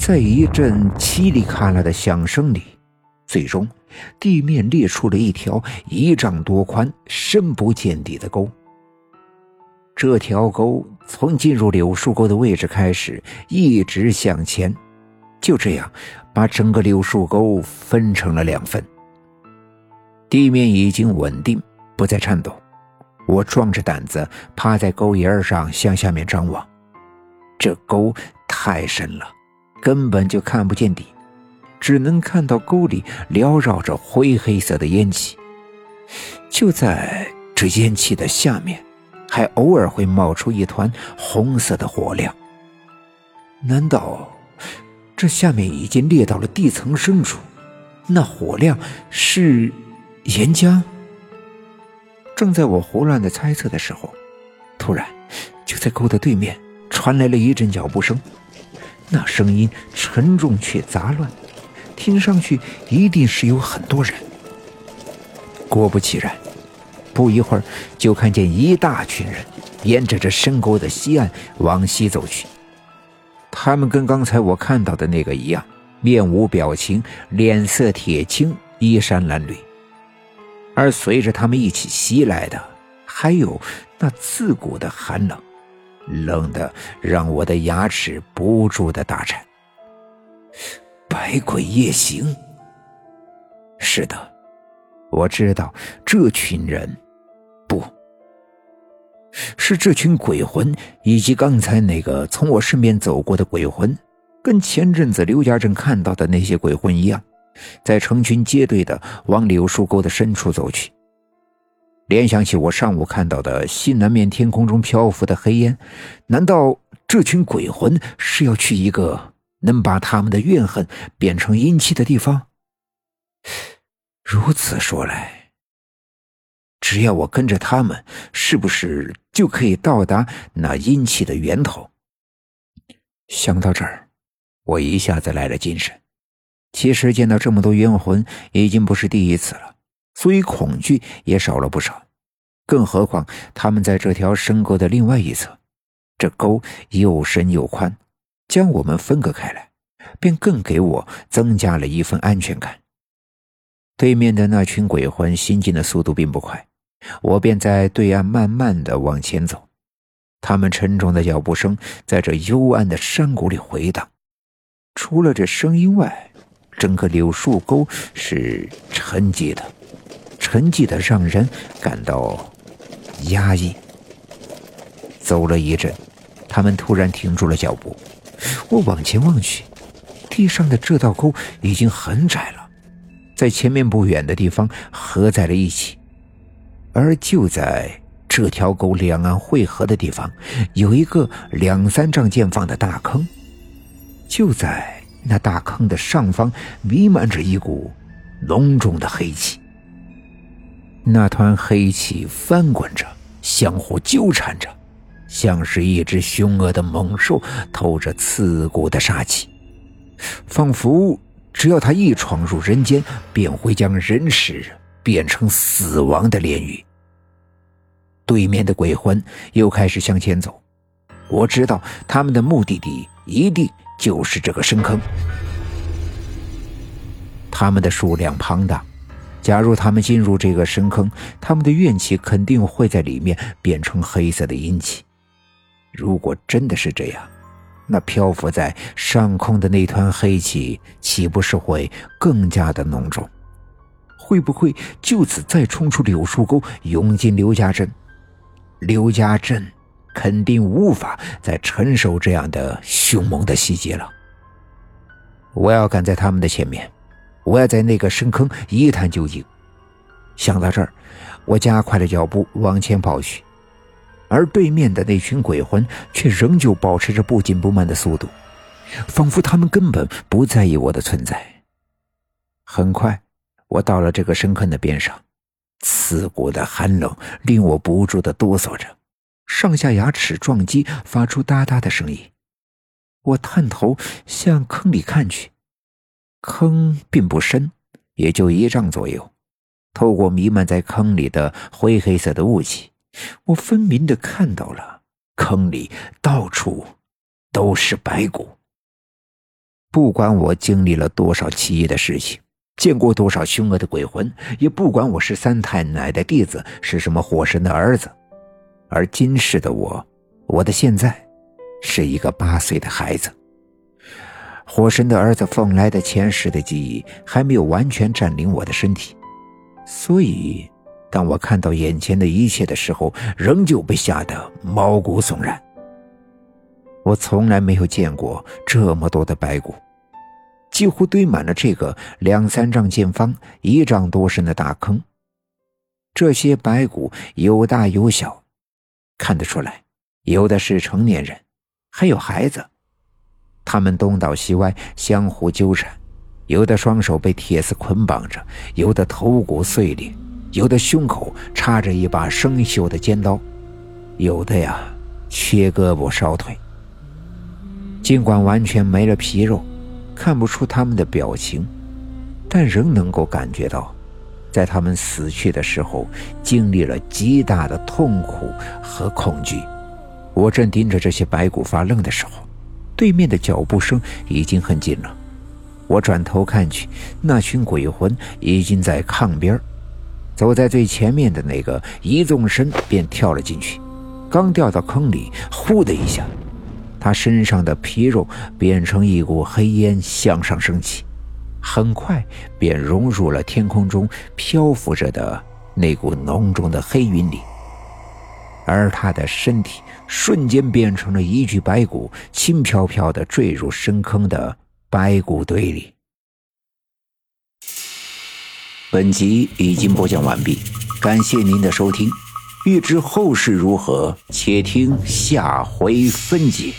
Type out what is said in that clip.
在一阵噼里咔啦的响声里，最终地面裂出了一条一丈多宽、深不见底的沟。这条沟从进入柳树沟的位置开始，一直向前，就这样把整个柳树沟分成了两份。地面已经稳定，不再颤抖。我壮着胆子趴在沟沿上向下面张望，这沟太深了，根本就看不见底，只能看到沟里缭绕着灰黑色的烟气。就在这烟气的下面，还偶尔会冒出一团红色的火亮。难道这下面已经裂到了地层深处？那火亮是岩浆？正在我胡乱的猜测的时候，突然，就在沟的对面传来了一阵脚步声。那声音沉重却杂乱，听上去一定是有很多人。果不其然，不一会儿就看见一大群人沿着这深沟的西岸往西走去。他们跟刚才我看到的那个一样，面无表情，脸色铁青，衣衫褴褛。而随着他们一起袭来的，还有那刺骨的寒冷，冷的让我的牙齿不住的打颤。百鬼夜行。是的，我知道这群人，不是这群鬼魂，以及刚才那个从我身边走过的鬼魂，跟前阵子刘家镇看到的那些鬼魂一样。在成群结队的往柳树沟的深处走去。联想起我上午看到的西南面天空中漂浮的黑烟，难道这群鬼魂是要去一个能把他们的怨恨变成阴气的地方？如此说来，只要我跟着他们，是不是就可以到达那阴气的源头？想到这儿，我一下子来了精神。其实见到这么多冤魂已经不是第一次了，所以恐惧也少了不少。更何况他们在这条深沟的另外一侧，这沟又深又宽，将我们分隔开来，便更给我增加了一份安全感。对面的那群鬼魂行进的速度并不快，我便在对岸慢慢的往前走。他们沉重的脚步声在这幽暗的山谷里回荡，除了这声音外。整个柳树沟是沉寂的，沉寂的让人感到压抑。走了一阵，他们突然停住了脚步。我往前望去，地上的这道沟已经很窄了，在前面不远的地方合在了一起。而就在这条沟两岸汇合的地方，有一个两三丈见方的大坑。就在。那大坑的上方弥漫着一股浓重的黑气，那团黑气翻滚着，相互纠缠着，像是一只凶恶的猛兽，透着刺骨的杀气，仿佛只要他一闯入人间，便会将人世变成死亡的炼狱。对面的鬼魂又开始向前走，我知道他们的目的地一定。就是这个深坑，他们的数量庞大。假如他们进入这个深坑，他们的怨气肯定会在里面变成黑色的阴气。如果真的是这样，那漂浮在上空的那团黑气岂不是会更加的浓重？会不会就此再冲出柳树沟，涌进刘家镇？刘家镇。肯定无法再承受这样的凶猛的袭击了。我要赶在他们的前面，我要在那个深坑一探究竟。想到这儿，我加快了脚步往前跑去，而对面的那群鬼魂却仍旧保持着不紧不慢的速度，仿佛他们根本不在意我的存在。很快，我到了这个深坑的边上，刺骨的寒冷令我不住的哆嗦着。上下牙齿撞击，发出哒哒的声音。我探头向坑里看去，坑并不深，也就一丈左右。透过弥漫在坑里的灰黑色的雾气，我分明的看到了坑里到处都是白骨。不管我经历了多少奇异的事情，见过多少凶恶的鬼魂，也不管我是三太奶的弟子，是什么火神的儿子，而今世的我，我的现在，是一个八岁的孩子。火神的儿子凤来的前世的记忆还没有完全占领我的身体，所以，当我看到眼前的一切的时候，仍旧被吓得毛骨悚然。我从来没有见过这么多的白骨，几乎堆满了这个两三丈见方、一丈多深的大坑。这些白骨有大有小，看得出来，有的是成年人，还有孩子。他们东倒西歪，相互纠缠，有的双手被铁丝捆绑着，有的头骨碎裂，有的胸口插着一把生锈的尖刀，有的呀，缺胳膊少腿。尽管完全没了皮肉，看不出他们的表情，但仍能够感觉到，在他们死去的时候，经历了极大的痛苦和恐惧。我正盯着这些白骨发愣的时候。对面的脚步声已经很近了，我转头看去，那群鬼魂已经在炕边走在最前面的那个一纵身便跳了进去，刚掉到坑里，呼的一下，他身上的皮肉变成一股黑烟向上升起，很快便融入了天空中漂浮着的那股浓重的黑云里。而他的身体瞬间变成了一具白骨，轻飘飘的坠入深坑的白骨堆里。本集已经播讲完毕，感谢您的收听。欲知后事如何，且听下回分解。